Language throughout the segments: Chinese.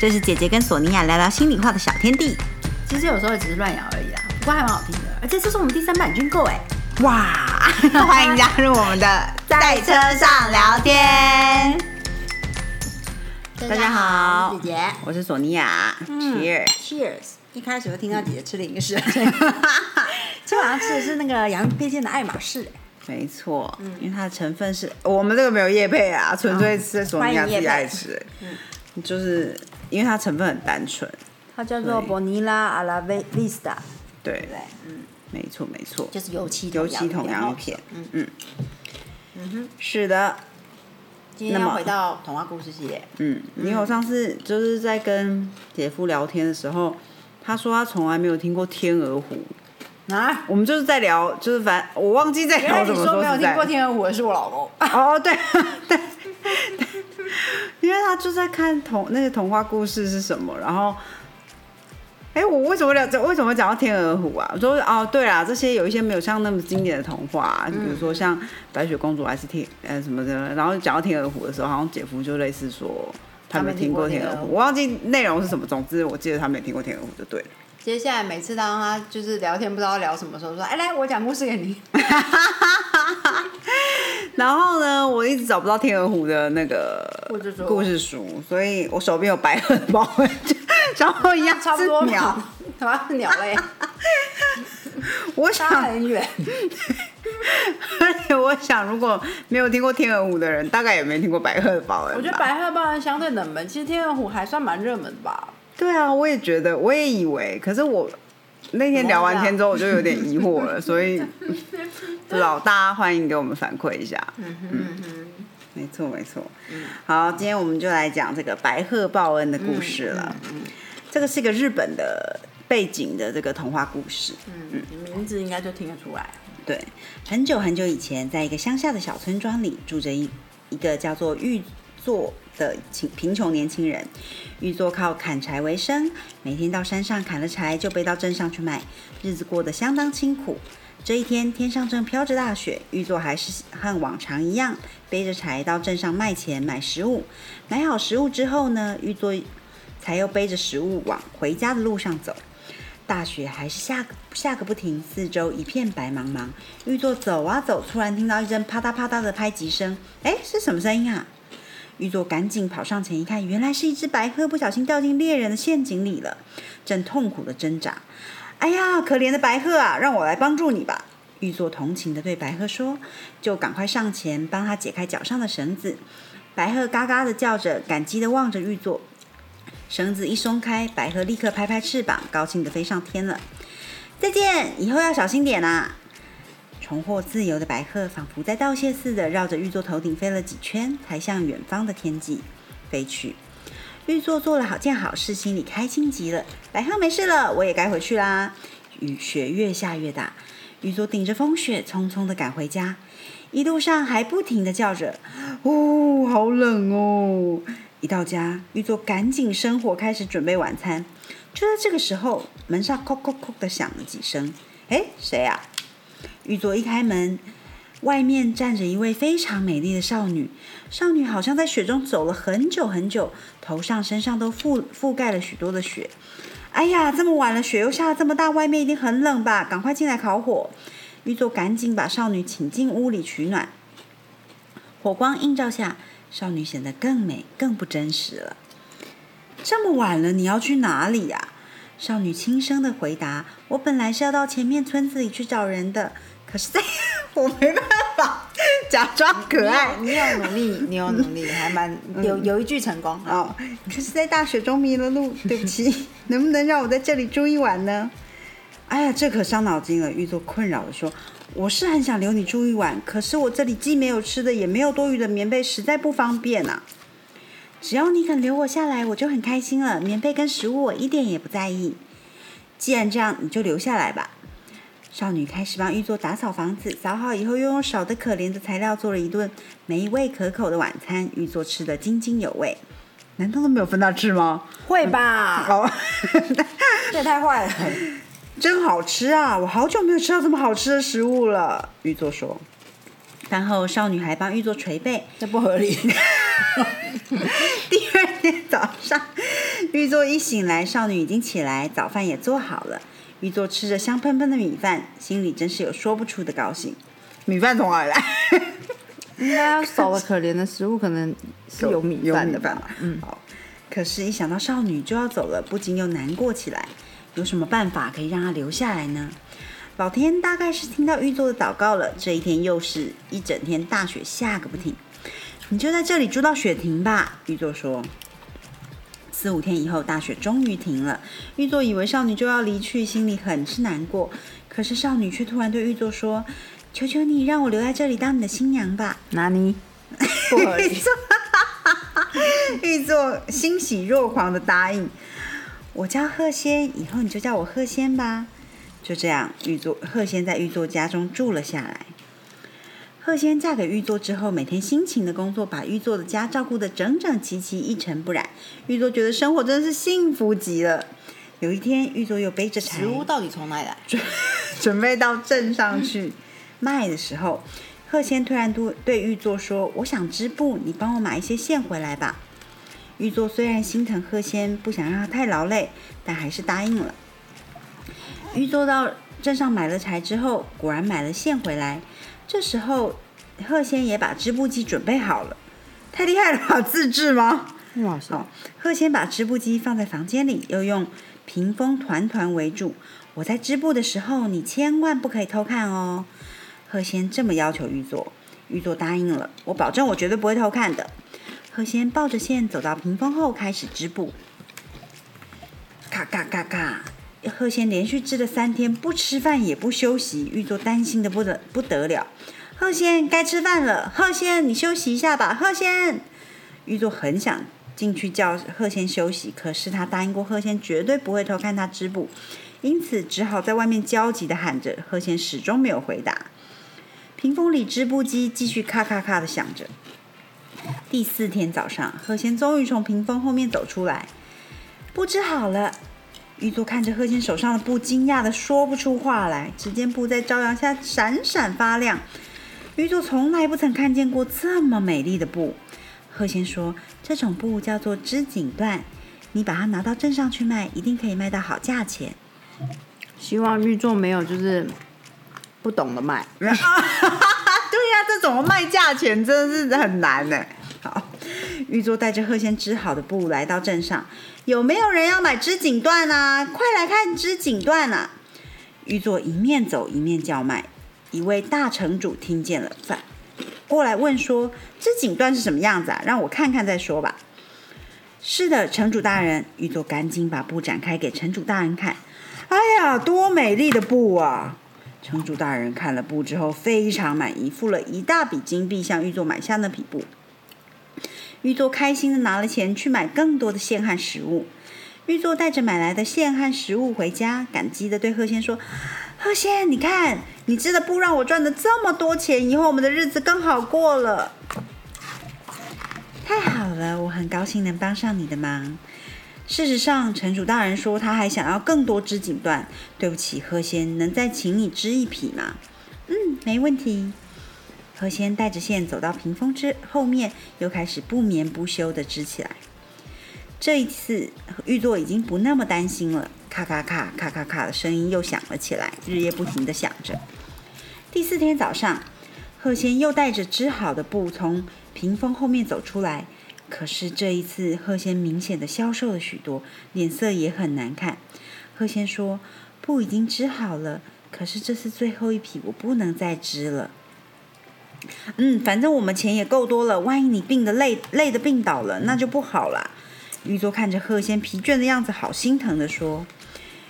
这是姐姐跟索尼娅聊聊心里话的小天地。其实有时候只是乱咬而已啦，不过还蛮好听的。而且这是我们第三版军购哎，哇！欢迎加入我们的在车上聊天。大家好，姐姐我是索尼娅。Cheers！，Cheers。一开始就听到姐姐吃零食，今晚上吃的是那个洋芋片店的爱马仕哎。没错，因为它的成分是我们这个没有叶配啊，纯粹是索尼娅自己爱吃。嗯，就是因为它成分很单纯。它叫做对 Bonilla a la Vista，对对？嗯，没错没错，就是油漆油漆桶洋芋片。嗯嗯嗯哼，是的。今天要回到童话故事系列，嗯，因为我上次就是在跟姐夫聊天的时候，他说他从来没有听过天鹅湖。啊，我们就是在聊，就是反我忘记在聊什么。你说没有听过天鹅湖的是我老公。哦，对对 对，因为他就在看童那个童话故事是什么，然后，哎，我为什么聊这？为什么讲到天鹅湖啊？我说哦，对啦，这些有一些没有像那么经典的童话、啊，比如说像白雪公主还是天呃什么的，然后讲到天鹅湖的时候，好像姐夫就类似说他没听过天鹅湖，我忘记内容是什么，总之我记得他没听过天鹅湖就对了。接下来每次当他就是聊天不知道聊什么时候，说哎来我讲故事给你，然后呢，我一直找不到天鹅湖的那个故事书所以我手边有白鹤的宝贝，然后一样 差不多是鸟。什么鸟类，我想，很远。而且我想，如果没有听过天鹅湖的人，大概也没听过白鹤的报恩。我觉得白鹤报恩相对冷门，其实天鹅湖还算蛮热门的吧。对啊，我也觉得，我也以为，可是我那天聊完天之后，我就有点疑惑了，所以不知道大家欢迎给我们反馈一下。嗯哼没错，没错。好，今天我们就来讲这个白鹤报恩的故事了。嗯这个是一个日本的背景的这个童话故事。嗯，名字应该就听得出来。对，很久很久以前，在一个乡下的小村庄里，住着一一个叫做玉作的贫贫穷年轻人。玉作靠砍柴为生，每天到山上砍了柴就背到镇上去卖，日子过得相当清苦。这一天，天上正飘着大雪，玉作还是和往常一样，背着柴到镇上卖钱买食物。买好食物之后呢，玉作才又背着食物往回家的路上走。大雪还是下个下个不停，四周一片白茫茫。玉作走啊走，突然听到一阵啪嗒啪嗒的拍击声，哎，是什么声音啊？玉座赶紧跑上前一看，原来是一只白鹤不小心掉进猎人的陷阱里了，正痛苦的挣扎。哎呀，可怜的白鹤啊，让我来帮助你吧。玉座同情的对白鹤说，就赶快上前帮他解开脚上的绳子。白鹤嘎嘎的叫着，感激的望着玉座。绳子一松开，白鹤立刻拍拍翅膀，高兴地飞上天了。再见，以后要小心点啊！重获自由的白鹤仿佛在道谢似的绕着玉座头顶飞了几圈，才向远方的天际飞去。玉座做了好件好事，心里开心极了。白鹤没事了，我也该回去啦。雨雪越下越大，玉座顶着风雪匆匆的赶回家，一路上还不停的叫着：“哦，好冷哦！”一到家，玉座赶紧生火，开始准备晚餐。就在这个时候，门上“叩叩叩”的响了几声。哎，谁啊？玉座一开门，外面站着一位非常美丽的少女。少女好像在雪中走了很久很久，头上、身上都覆覆盖了许多的雪。哎呀，这么晚了，雪又下得这么大，外面一定很冷吧？赶快进来烤火。玉座赶紧把少女请进屋里取暖。火光映照下，少女显得更美、更不真实了。这么晚了，你要去哪里呀、少女轻声的回答：“我本来是要到前面村子里去找人的，可是在 我没办法 假装可爱。你有努力，你有努力，还蛮有有一句成功。哦，可是在大雪中迷了路，对不起，能不能让我在这里住一晚呢？哎呀，这可伤脑筋了。玉座困扰的说：“我是很想留你住一晚，可是我这里既没有吃的，也没有多余的棉被，实在不方便啊。只要你肯留我下来，我就很开心了。棉被跟食物我一点也不在意。既然这样，你就留下来吧。”少女开始帮玉座打扫房子，扫好以后，又用少得可怜的材料做了一顿美味可口的晚餐。玉座吃得津津有味。难道都没有分他吃吗？会吧？哦，这也太坏了。真好吃啊！我好久没有吃到这么好吃的食物了。玉座说。饭后，少女还帮玉座捶背。这不合理。第二天早上，玉座一醒来，少女已经起来，早饭也做好了。玉座吃着香喷喷的米饭，心里真是有说不出的高兴。米饭从哪里来？应该少了可怜的食物，可能是有米饭的吧。嗯，好。可是，一想到少女就要走了，不禁又难过起来。有什么办法可以让她留下来呢？老天大概是听到玉座的祷告了。这一天又是一整天大雪下个不停。你就在这里住到雪停吧，玉座说。四五天以后，大雪终于停了。玉座以为少女就要离去，心里很是难过。可是少女却突然对玉座说：“求求你，让我留在这里当你的新娘吧。”哪里？玉座，玉座欣喜若狂的答应：“我叫鹤仙，以后你就叫我鹤仙吧。”就这样，玉座鹤仙在玉座家中住了下来。鹤仙嫁给玉座之后，每天辛勤的工作，把玉座的家照顾得整整齐齐、一尘不染。玉座觉得生活真的是幸福极了。有一天，玉座又背着柴，食物到底从哪里来？准 准备到镇上去卖的时候，贺仙突然对对玉座说：“我想织布，你帮我买一些线回来吧。”玉座虽然心疼贺仙，不想让他太劳累，但还是答应了。玉座到镇上买了柴之后，果然买了线回来。这时候，贺仙也把织布机准备好了，太厉害了吧？自制吗？哇塞！鹤仙把织布机放在房间里，又用屏风团团围住。我在织布的时候，你千万不可以偷看哦。贺仙这么要求玉座，玉座答应了。我保证，我绝对不会偷看的。贺仙抱着线走到屏风后，开始织布。咔咔咔咔。鹤仙连续织了三天，不吃饭也不休息。玉座担心的不得不得了。鹤仙该吃饭了，鹤仙你休息一下吧。鹤仙，玉座很想进去叫鹤仙休息，可是他答应过鹤仙绝对不会偷看他织布，因此只好在外面焦急的喊着。鹤仙始终没有回答。屏风里织布机继续咔咔咔的响着。第四天早上，鹤仙终于从屏风后面走出来，布织好了。玉座看着贺仙手上的布，惊讶的说不出话来。只见布在朝阳下闪闪发亮，玉座从来不曾看见过这么美丽的布。贺仙说：“这种布叫做织锦缎，你把它拿到镇上去卖，一定可以卖到好价钱。”希望玉座没有就是不懂得卖。对呀，这怎么卖价钱真的是很难呢。好。玉座带着贺仙织好的布来到镇上，有没有人要买织锦缎啊？快来看织锦缎啊！玉座一面走一面叫卖。一位大城主听见了，反过来问说：“织锦缎是什么样子啊？让我看看再说吧。”是的，城主大人。玉座赶紧把布展开给城主大人看。哎呀，多美丽的布啊！城主大人看了布之后非常满意，付了一大笔金币向玉座买下那匹布。玉座开心的拿了钱去买更多的线和食物。玉座带着买来的线和食物回家，感激的对鹤仙说：“鹤仙，你看，你织的布让我赚了这么多钱，以后我们的日子更好过了。”太好了，我很高兴能帮上你的忙。事实上，城主大人说他还想要更多织锦缎。对不起，鹤仙，能再请你织一匹吗？嗯，没问题。何仙带着线走到屏风之后面，又开始不眠不休的织起来。这一次，玉座已经不那么担心了。咔咔咔咔咔咔的声音又响了起来，日夜不停的响着。第四天早上，贺仙又带着织好的布从屏风后面走出来。可是这一次，贺仙明显的消瘦了许多，脸色也很难看。贺仙说：“布已经织好了，可是这是最后一匹，我不能再织了。”嗯，反正我们钱也够多了，万一你病的累累的病倒了，那就不好了。玉座看着贺仙疲倦的样子，好心疼的说。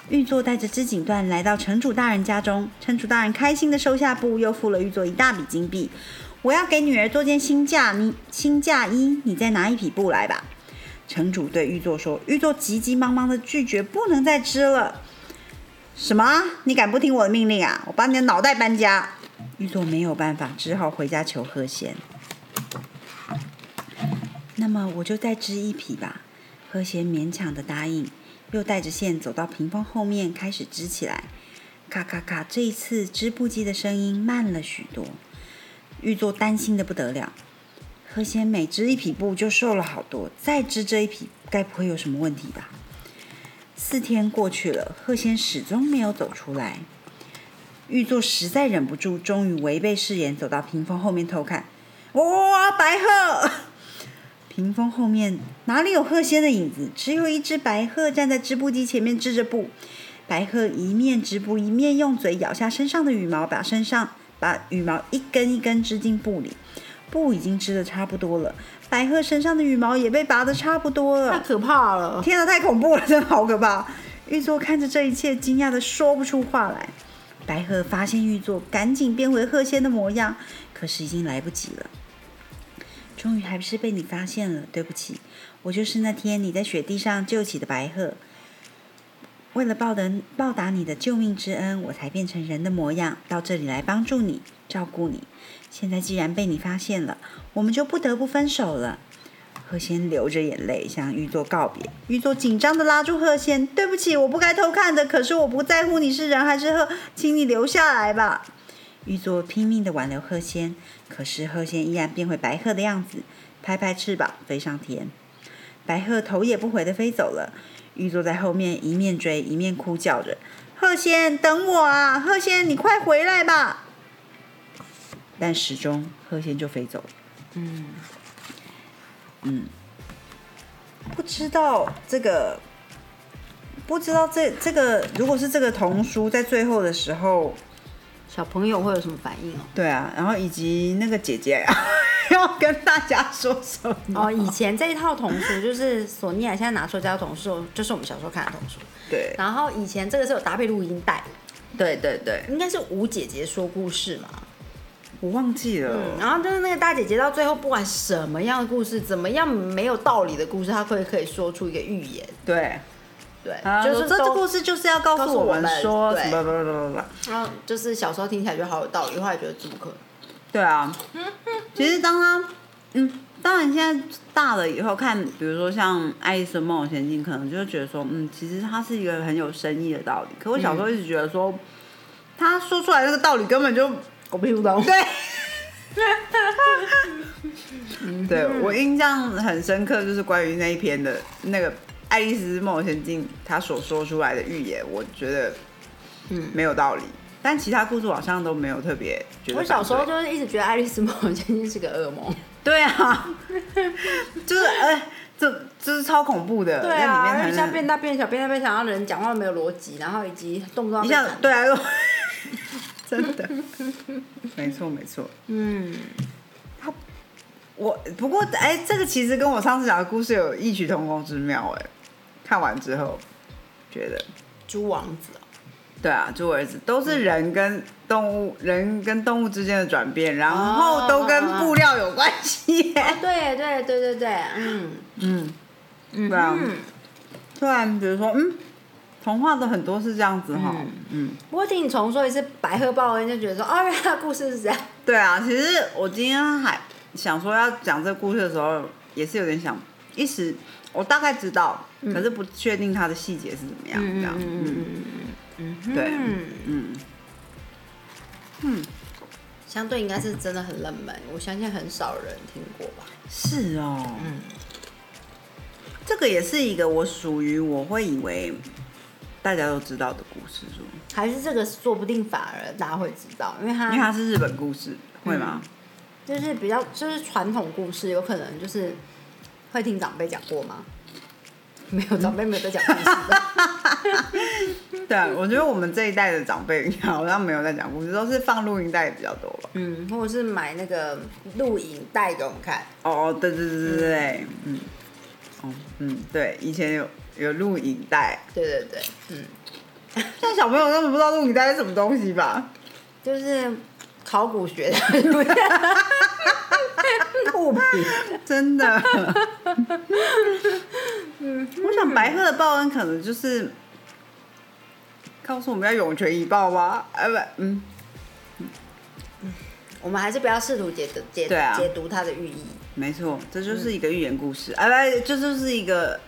玉座带着织锦缎来到城主大人家中，城主大人开心的收下布，又付了玉座一大笔金币。我要给女儿做件新嫁衣新嫁衣，你再拿一匹布来吧。城主对玉座说。玉座急急忙忙的拒绝，不能再织了。什么？你敢不听我的命令啊？我把你的脑袋搬家！玉座没有办法，只好回家求鹤贤。那么我就再织一匹吧。鹤贤勉强的答应，又带着线走到屏风后面，开始织起来。咔咔咔，这一次织布机的声音慢了许多。玉座担心的不得了。鹤仙每织一匹布就瘦了好多，再织这一匹该不会有什么问题吧？四天过去了，鹤仙始终没有走出来。玉座实在忍不住，终于违背誓言，走到屏风后面偷看。哇，白鹤！屏风后面哪里有鹤仙的影子？只有一只白鹤站在织布机前面织着布。白鹤一面织布，一面用嘴咬下身上的羽毛，把身上把羽毛一根一根织进布里。布已经织的差不多了，白鹤身上的羽毛也被拔的差不多了。太可怕了！天哪，太恐怖了，真的好可怕！玉座看着这一切，惊讶的说不出话来。白鹤发现玉座，赶紧变回鹤仙的模样，可是已经来不及了。终于还不是被你发现了，对不起，我就是那天你在雪地上救起的白鹤。为了报答报答你的救命之恩，我才变成人的模样，到这里来帮助你，照顾你。现在既然被你发现了，我们就不得不分手了。鹤仙流着眼泪向玉座告别，玉座紧张的拉住鹤仙：“对不起，我不该偷看的。可是我不在乎你是人还是鹤，请你留下来吧。”玉座拼命的挽留鹤仙，可是鹤仙依然变回白鹤的样子，拍拍翅膀飞上天。白鹤头也不回的飞走了。玉座在后面一面追一面哭叫着：“鹤仙，等我啊！鹤仙，你快回来吧！”但始终鹤仙就飞走了。嗯嗯，不知道这个，不知道这这个，如果是这个童书在最后的时候，小朋友会有什么反应哦？对啊，然后以及那个姐姐 要跟大家说什么？哦，以前这一套童书就是索尼娅现在拿出这套童书，就是我们小时候看的童书。对然后以前这个是有搭配录音带，对对对，应该是吴姐姐说故事嘛。我忘记了。嗯，然后就是那个大姐姐到最后，不管什么样的故事，怎么样没有道理的故事，她会可以说出一个预言。对，对，啊就是都这这故事就是要告告诉我们说什。然后就是小时候听起来就好有道理，后来觉得怎么可能？对啊，其实当他，嗯，当然现在大了以后看，比如说像《爱丽丝梦游仙境》，可能就会觉得说，嗯，其实它是一个很有深意的道理。可我小时候一直觉得说，他说出来那个道理根本就狗屁不懂。对。对我印象很深刻，就是关于那一篇的那个《爱丽丝梦游仙境》，他所说出来的预言，我觉得嗯没有道理。但其他故事好像都没有特别觉得。我小时候就是一直觉得《爱丽丝梦游仙境》是个噩梦。对啊，就是哎，这这是超恐怖的，对啊，在里面才能一下变大变小，变大变小，然后人讲话没有逻辑，然后以及动不动一被砍下对啊，真的，没错没错。嗯，他我不过哎，这个其实跟我上次讲的故事有异曲同工之妙哎。看完之后觉得，猪王子哦对啊，猪儿子。都是人跟动物、人跟动物之间的转变，然后都跟布料有关系。对对对对对，嗯。嗯，嗯，对啊。嗯。突然比如说，嗯，童话的很多是这样子哈，嗯。不过听你重说一次白鹤报恩，就觉得说，哦，原来故事是这样。对啊，其实我今天还想说要讲这个故事的时候，也是有点想，一时我大概知道，可是不确定它的细节是怎么样，这样，嗯嗯。嗯，对嗯，嗯。嗯，相对应该是真的很冷门，我相信很少人听过吧。是哦，嗯，这个也是一个我属于我会以为大家都知道的故事书，还是这个说不定反而大家会知道，因为它因为它是日本故事，会吗？就是比较就是传统故事，有可能就是会听长辈讲过吗？没有，长辈没有在讲故事的。对啊，我觉得我们这一代的长辈好像没有在讲故事，都是放录音带比较多吧。嗯，或者是买那个录影带给我们看。哦，对对对对对，嗯，哦，嗯，对，以前有有录影带，对对对，嗯，现在小朋友根本不知道录影带是什么东西吧？就是考古学的 物品。真的。我想白鹤的报恩可能就是告诉我们要涌泉以报吧？呃，不，嗯，我们还是不要试图解读解对啊解读它的寓意。没错，这就是一个寓言故事，啊，不，这就是一个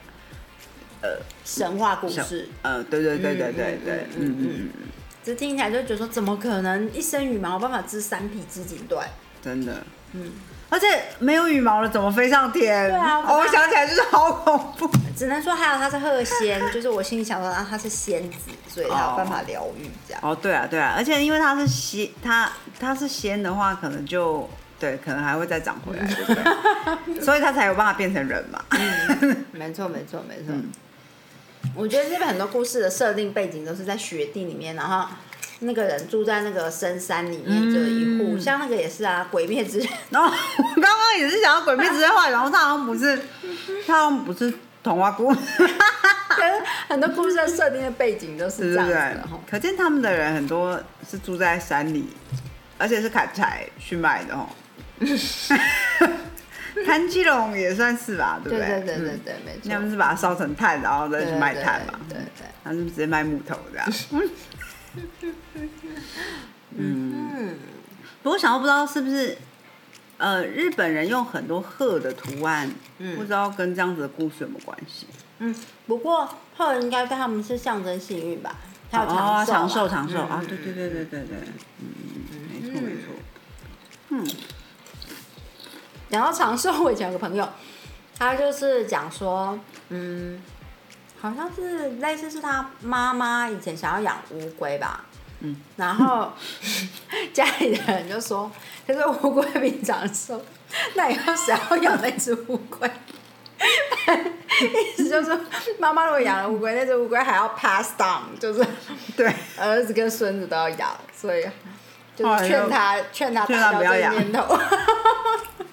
神话故事，呃，对对对对对对，嗯嗯嗯嗯，只听起来就觉得说，怎么可能一身羽毛有办法织三匹织锦缎？真的，嗯，而且没有羽毛了怎么飞上天？对啊哦我想起来就是好恐怖。只能说还有他是鹤仙，就是我心里想说啊他是仙子，所以他有办法疗愈这样。哦，对啊，对啊，而且因为他是仙，他他是仙的话，可能就对，可能还会再长回来，对不对？所以他才有办法变成人嘛。没错，没错，没错。嗯我觉得日本很多故事的设定背景都是在雪地里面，然后那个人住在那个深山里面，就一户，嗯像那个也是啊，《鬼灭之刃》然后我刚刚也是想要《鬼灭之刃》画，然后他好像不是，他好像不是童话故事，跟很多故事的设定的背景都是这样的哈。？可见他们的人很多是住在山里，而且是砍柴去卖的哦。炭基龙也算是吧，对不对对嗯对对对对，没错。他们是把它烧成炭，然后再去卖炭嘛。对对对。他们直接卖木头这样。嗯，不过想要不知道是不是，呃，日本人用很多鹤的图案，嗯不知道跟这样子的故事有没有关系？嗯，不过鹤应该对他们是象征幸运吧？还有哦，长长寿长寿啊，嗯对对对对对对，嗯，没错没错，嗯然后长寿，我以前有个朋友，他就是讲说，嗯，好像是类似是他妈妈以前想要养乌龟吧，嗯，然后 家里的人就说，他说乌龟比长寿，那以后谁要养那只乌龟？意思就是，妈妈如果养了乌龟，那只乌龟还要 pass down，就是对，儿子跟孙子都要养，所以就劝他劝他劝打消这个念头。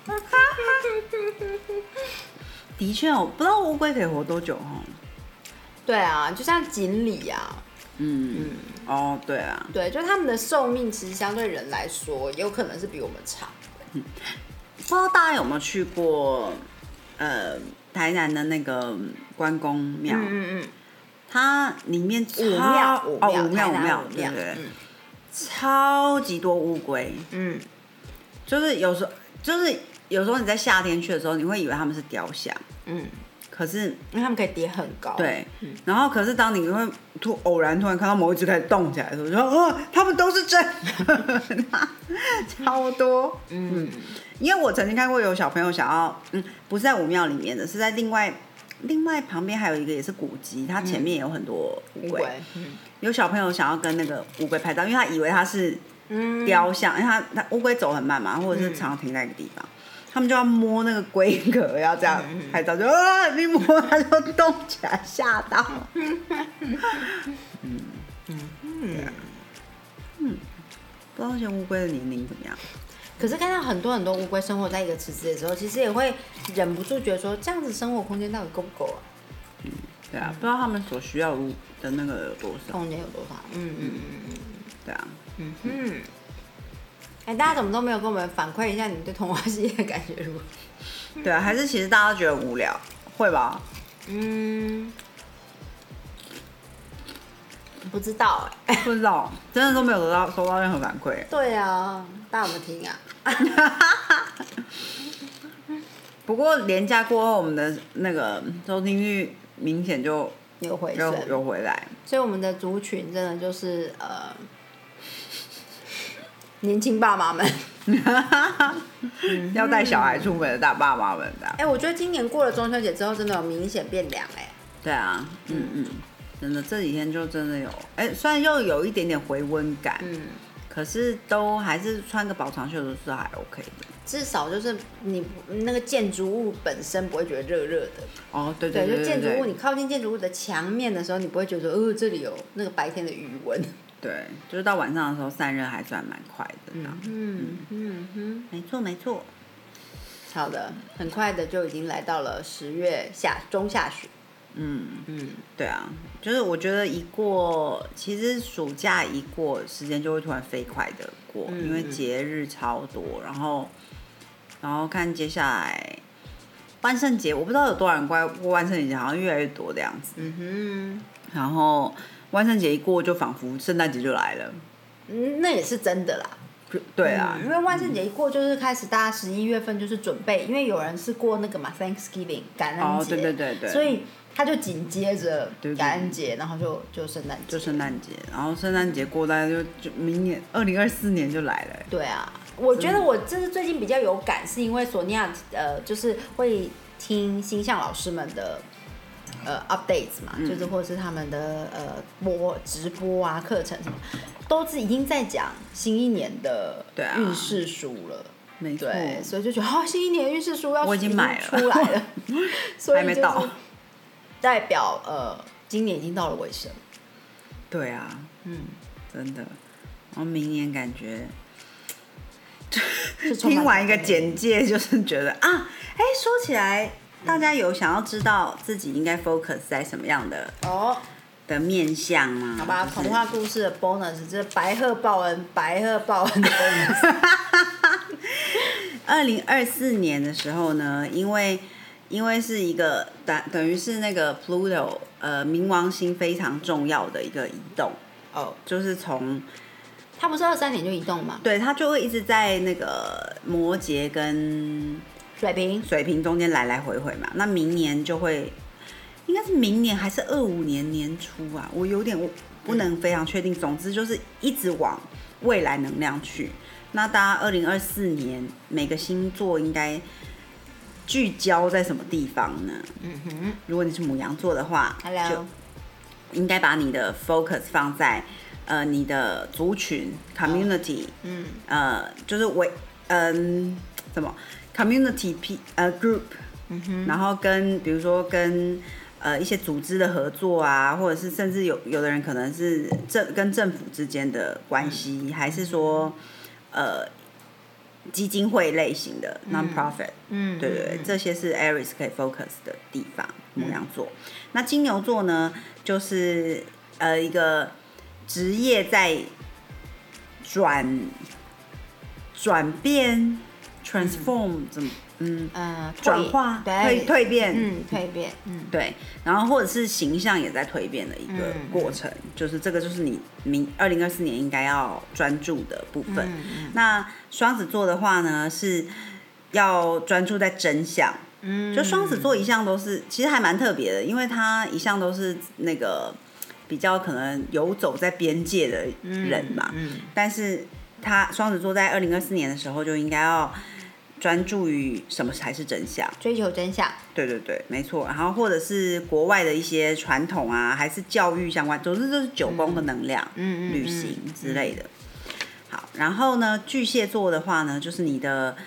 的确，我不知道乌龟可以活多久哦。对啊，就像锦鲤啊，嗯嗯，哦，对啊，对，就他们的寿命其实相对人来说，有可能是比我们长。不知道大家有没有去过，呃，台南的那个关公庙？嗯嗯，它里面五庙武哦，庙武庙对不对，嗯。超级多乌龟，嗯，就是有时候就是有时候你在夏天去的时候，你会以为他们是雕像，嗯，可是因为他们可以叠很高。，对，然后可是当你会突偶然突然看到某一只开始动起来的时候，就说哦，他们都是真。的，超多，嗯。因为我曾经看过有小朋友想要，嗯，不是在武庙里面的，是在另外另外旁边还有一个也是古迹，它前面也有很多乌龟。有小朋友想要跟那个乌龟拍照，因为他以为它是嗯，雕像，因为它它乌龟走很慢嘛，或者是常常停在一个地方，他们就要摸那个龟壳，要这样拍照，就啊，一摸它就动起来，吓到。嗯嗯对啊嗯，不知道那些乌龟的年龄怎么样？可是看到很多很多乌龟生活在一个池子的时候，其实也会忍不住觉得说，这样子生活空间到底够不够啊？嗯对啊，不知道他们所需要的那个有多少？空间有多少？嗯嗯嗯对啊，嗯嗯。哎、大家怎么都没有跟我们反馈一下你们对童话系列的感觉如何？对啊，还是其实大家都觉得无聊，会吧？嗯，不知道哎、不知道，真的都没有得到收到任何反馈。对啊，大家有没有听啊？不过廉价过后，我们的那个收听率明显就有回有升，有回来。所以我们的族群真的就是呃，年轻爸妈们。要带小孩出门的大爸妈们的。哎、我觉得今年过了中秋节之后，真的有明显变凉哎、对啊，嗯嗯，真的这几天就真的有，哎、虽然又有一点点回温感，嗯，可是都还是穿个薄长袖都是还 OK 的。至少就是你那个建筑物本身不会觉得热热的。哦，对对，对对就建筑物，你靠近建筑物的墙面的时候，你不会觉得呃这里有那个白天的余温。对，就是到晚上的时候散热还算蛮快的。嗯嗯哼，没错没错，好的，很快的就已经来到了十月下中下旬。嗯，嗯，对啊，就是我觉得一过，其实暑假一过，时间就会突然飞快的过，嗯因为节日超多，然后，然后看接下来万圣节，我不知道有多少人过过万圣节，好像越来越多的样子。嗯哼然后万圣节一过，就仿佛圣诞节就来了。嗯，那也是真的啦。就对啊，嗯。因为万圣节一过，就是开始大家十一月份就是准备，因为有人是过那个嘛 Thanksgiving 感恩哦，节，对对对对，所以他就紧接着感恩节，然后就就圣诞节，就圣诞节，然后圣诞节过，大家就就明年二零二四年就来了。对啊，我觉得我这是最近比较有感，是因为索尼娅呃，就是会听星象老师们的呃 updates 嘛，就是或者是他们的呃播直播啊课程什么，都是已经在讲新一年的对啊运势书了。没错，对，所以就觉得哦，新一年运势书要我已经买了出来了，所以就是还没到代表呃，今年已经到了尾声。对啊，嗯，真的。然后明年感觉听完一个简介，就是觉得啊，哎，说起来，大家有想要知道自己应该 focus 在什么样的哦，的面相吗？好吧，就是童话故事的 bonus 就是白鹤报恩，白鹤报恩的 bonus。二零二四年的时候呢，因为因为是一个等等于是那个 Pluto 呃冥王星非常重要的一个移动，哦，就是从它不是二三年就移动吗？对它就会一直在那个摩羯跟水平，水平中间来来回回嘛。那明年就会应该是明年还是二五年年初啊？我有点我不能非常确定。总之就是一直往未来能量去。那大家二零二四年每个星座应该聚焦在什么地方呢？嗯哼如果你是母羊座的话就应该把你的 focus 放在呃你的族群 community，、嗯呃就是为嗯怎么 community p 呃 group，嗯哼，然后跟比如说跟呃一些组织的合作啊，或者是甚至有有的人可能是政跟政府之间的关系，还是说呃基金会类型的 non-profit，、嗯，对对对，这些是 Aries 可以 focus 的地方。母羊座，那金牛座呢，就是呃一个职业在转转变 transform 怎么嗯呃，转化对蜕蜕变嗯，蜕变，嗯，对，然后或者是形象也在蜕变的一个嗯过程，就是这个就是你明二零二四年应该要专注的部分。那双子座的话呢，是要专注在真相。嗯，就双子座一向都是，其实还蛮特别的，因为他一向都是那个比较可能游走在边界的人嘛。嗯，但是他双子座在二零二四年的时候就应该要专注于什么才是真相。追求真相，对对对，没错。然后或者是国外的一些传统啊，还是教育相关，总之就是九宫的能量、嗯嗯，旅行之类的。好，然后呢，巨蟹座的话呢，就是你的，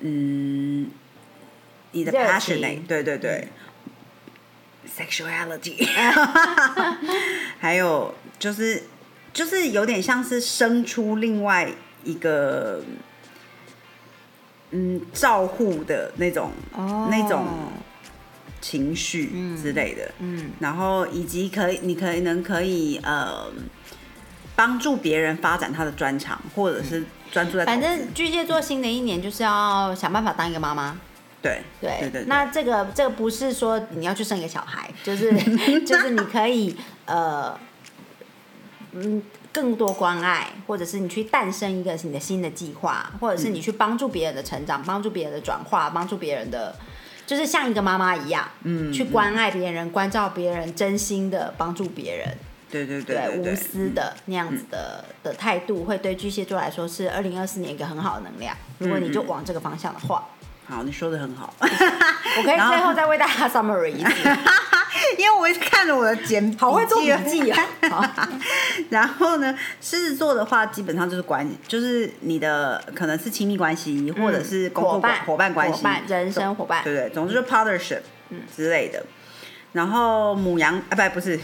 嗯，你的 passionate，情对对对、sexuality，还有就是就是有点像是生出另外一个，嗯，照护的那种哦，那种情绪之类的，嗯然后以及可以，你可以能可以呃帮助别人发展他的专长，或者是专注在反正巨蟹座新的一年就是要想办法当一个妈妈。对对对对，那这个这个不是说你要去生一个小孩，就是 就是你可以呃，嗯，更多关爱，或者是你去诞生一个你的新的计划，或者是你去帮助别人的成长，帮助别人的转化，帮助别人的，就是像一个妈妈一样，嗯去关爱别人，关照别人，真心的帮助别人，对对对对，对对。无私的那样子的的态度，会对。巨蟹座来说是二零二四年一个很好的能量。如果你就往这个方向的话，好，你说的很好，我可以最后再为大家 summary 一次。因为我一直看着我的简好会做笔记记啊！然后呢，狮子座的话，基本上就是关，就是你的可能是亲密关系，或者是工作伙伴伙伴关系、人生伙伴，对对，总之就是 partnership 之类的。然后母羊啊，不不是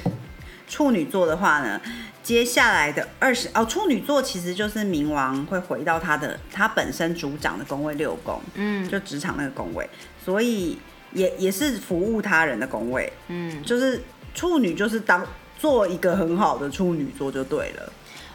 处女座的话呢，接下来的二十哦，处女座其实就是冥王会回到他的他本身主掌的宫位六宫，嗯。就职场那个宫位，所以也也是服务他人的宫位，嗯。就是处女就是当做一个很好的处女座就对了。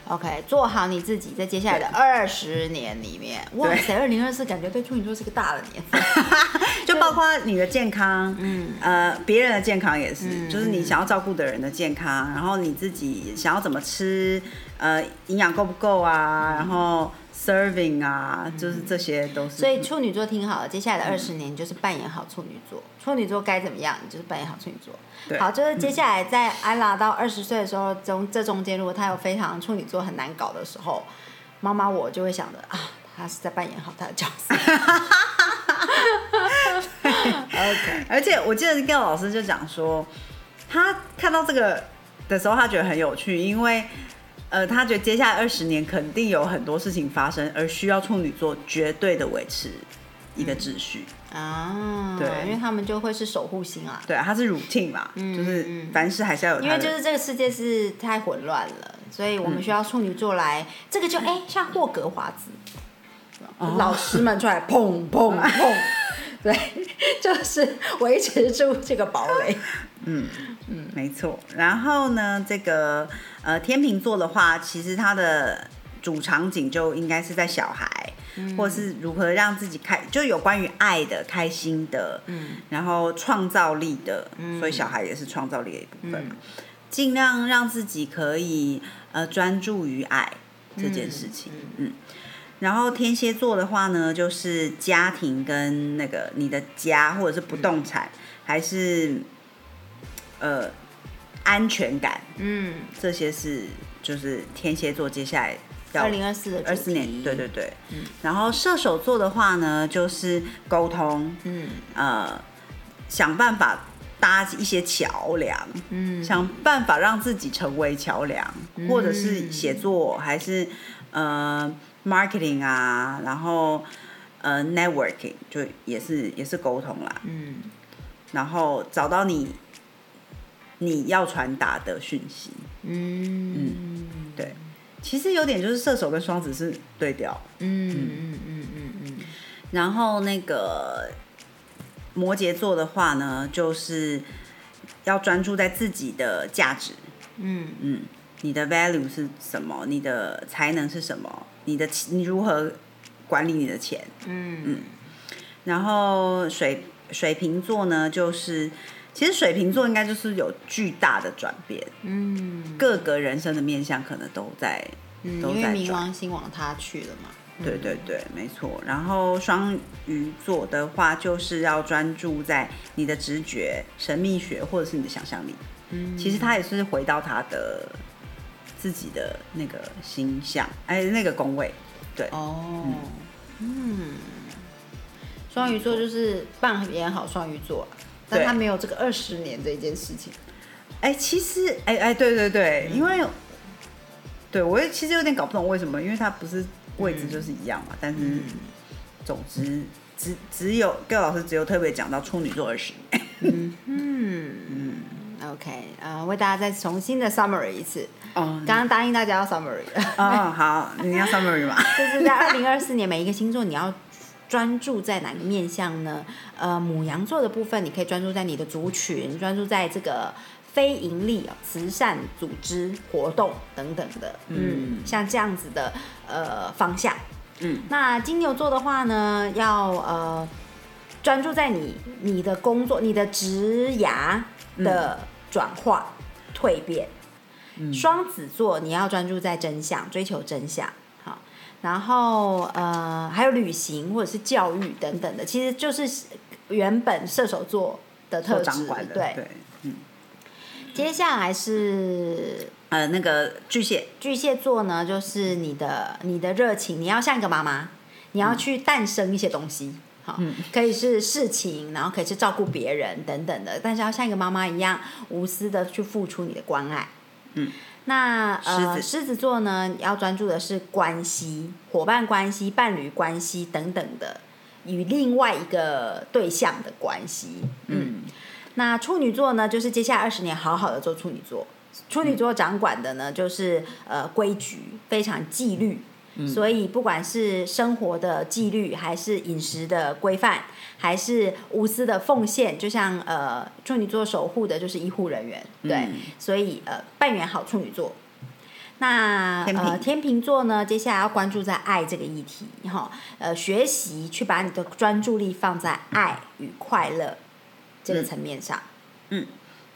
，OK，做好你自己，在接下来的二十年里面，哇对。塞，二零二四感觉对处女座是个大的年份，就包括你的健康，嗯。呃，别人的健康也是，嗯就是你想要照顾的人的健康，然后你自己想要怎么吃，呃，营养够不够啊，然后 serving 啊，就是这些都是。所以处女座听好了，接下来的二十年就是扮演好处女座，处女座该怎么样，你就是扮演好处女座。好，就是接下来在安拉到二十岁的时候，中这中间如果他有非常处女座很难搞的时候，妈妈我就会想着啊，他是在扮演好他的角色。OK，而且我记得 Gail 老师就讲说，他看到这个的时候，他觉得很有趣，因为呃，他觉得接下来二十年肯定有很多事情发生，而需要处女座绝对的维持一个秩序。啊，对因为他们就会是守护星啊。对啊，他是 routine 嘛，就是凡事还是要有。因为就是这个世界是太混乱了，所以我们需要处女座来，这个就哎、像霍格华兹，老师们出来砰砰 砰，对，就是维持住这个堡垒。嗯嗯没错。然后呢，这个呃天秤座的话，其实它的主场景就应该是在小孩，或是如何让自己开，就有关于爱的、开心的，嗯，然后创造力的，所以小孩也是创造力的一部分嘛。尽量让自己可以呃专注于爱这件事情，嗯。然后天蝎座的话呢，就是家庭跟那个你的家，或者是不动产，还是呃安全感，嗯，这些是就是天蝎座接下来要二零二四的二四年，对对对。然后射手座的话呢，就是沟通，嗯。呃，想办法搭一些桥梁，嗯。想办法让自己成为桥梁，或者是写作，还是呃 marketing 啊，然后呃 networking 就也是也是沟通啦，嗯。然后找到你你要传达的讯息，嗯。嗯对，其实有点就是射手跟双子是对调，嗯嗯嗯嗯嗯然后那个摩羯座的话呢，就是要专注在自己的价值，嗯。嗯，你的 value 是什么？你的才能是什么？你的你如何管理你的钱？嗯。嗯。然后水水瓶座呢，就是其实水瓶座应该就是有巨大的转变，嗯各个人生的面向可能都在嗯，都在因为冥。王星往他去了嘛。对对对，没错。然后双鱼座的话，就是要专注在你的直觉、神秘学或者是你的想象力。嗯其实他也是回到他的自己的那个形象，哎，那个宫位。对，哦，嗯，双鱼座就是扮演好双鱼座，但他没有这个二十年这一件事情。哎，其实，哎哎，对对对，因为，对我也其实有点搞不懂为什么，因为他不是位置就是一样嘛，但是，总之，只只有各老师只有特别讲到处女座二十年。嗯嗯 OK，呃，为大家再重新的 summary 一次。哦刚刚答应大家要 summary 了，哦，好，你要 summary 吗？就是在二零二四年每一个星座你要专注在哪个面向呢？呃，母羊座的部分你可以专注在你的族群，专注在这个非盈利哦慈善组织活动等等的，嗯，像这样子的呃方向。嗯，那金牛座的话呢，要呃专注在你你的工作、你的职涯的转化、蜕变。双子座你要专注在真相，追求真相。好，然后呃还有旅行或者是教育等等的，其实就是原本射手座的特所质。对，对，嗯，接下来是呃，那个巨蟹，巨蟹座呢，就是你的你的热情，你要像一个妈妈，你要去诞生一些东西。好，可以是事情，然后可以是照顾别人等等的，但是要像一个妈妈一样无私的去付出你的关爱。嗯，那呃，狮子座呢，要专注的是关系、伙伴关系、伴侣关系等等的，与另外一个对象的关系。嗯，那处女座呢，就是接下来二十年好好的做处女座。处女座掌管的呢，就是呃规矩，非常纪律。所以不管是生活的纪律，还是饮食的规范，还是无私的奉献，就像呃处女座守护的就是医护人员，对，嗯所以呃扮演好处女座。那天呃天秤座呢，接下来要关注在爱这个议题，哈，呃学习去把你的专注力放在爱与快乐这个层面上。嗯。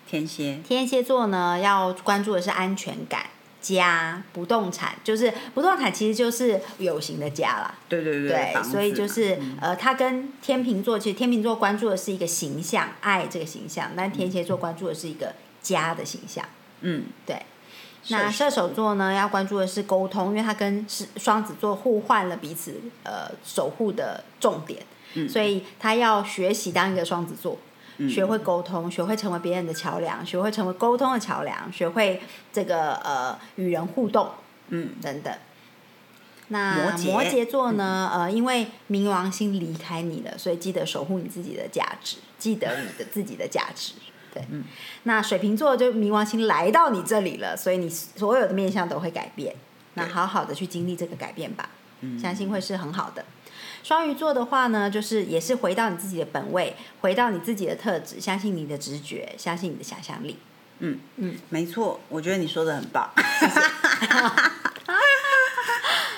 天蝎，天蝎座呢，要关注的是安全感、家、不动产，就是不动产其实就是有形的家啦。对对对对，所以就嘛是呃，他跟天秤座，其实天秤座关注的是一个形象，爱这个形象，但天蝎座关注的是一个家的形象。嗯，对，那射手座呢，要关注的是沟通，因为他跟是双子座互换了彼此呃守护的重点，嗯。所以他要学习当一个双子座，学会沟通，学会成为别人的桥梁，学会成为沟通的桥梁，学会这个呃与人互动，嗯，等等。那摩羯座呢？呃，因为冥王星离开你了，所以记得守护你自己的价值，记得你的自己的价值。对，嗯那水瓶座就冥王星来到你这里了，所以你所有的面相都会改变。那好好的去经历这个改变吧，嗯相信会是很好的。双鱼座的话呢，就是也是回到你自己的本位，回到你自己的特质，相信你的直觉，相信你的想象力。嗯嗯，没错，我觉得你说的很棒。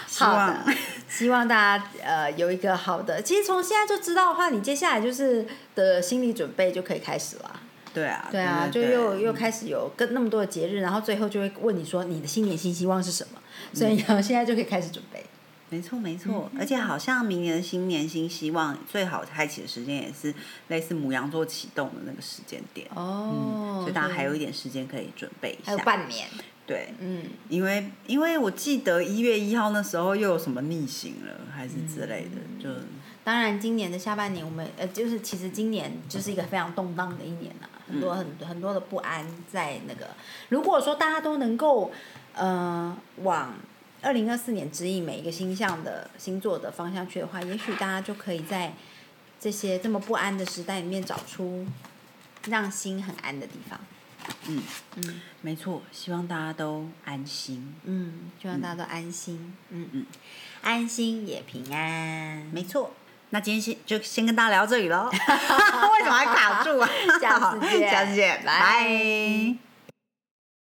希好望，希望大家呃有一个好的。其实从现在就知道的话，你接下来就是的心理准备就可以开始了。对啊，对啊，就又又开始有跟那么多的节日，然后最后就会问你说你的新年新希望是什么，所以呢现在就可以开始准备。没错没错，嗯而且好像明年的新年新希望最好开启的时间也是类似母羊座启动的那个时间点，哦，所以大家还有一点时间可以准备一下还有下。半年，对，嗯，因为因为我记得一月一号那时候又有什么逆行了，还是之类嗯的，就当然今年的下半年我们呃就是其实今年就是一个非常动荡的一年呐、很多很很多的不安在那个。如果说大家都能够呃往二零二四年指引每一个星象的星座的方向去的话，也许大家就可以在这些这么不安的时代里面找出让心很安的地方。嗯嗯没错，希望大家都安心。嗯，希望大家都安心。嗯嗯，安心也平安。没错，那今天先就先跟大家聊到这里喽。为什么还卡住啊？下次见 下次见，拜拜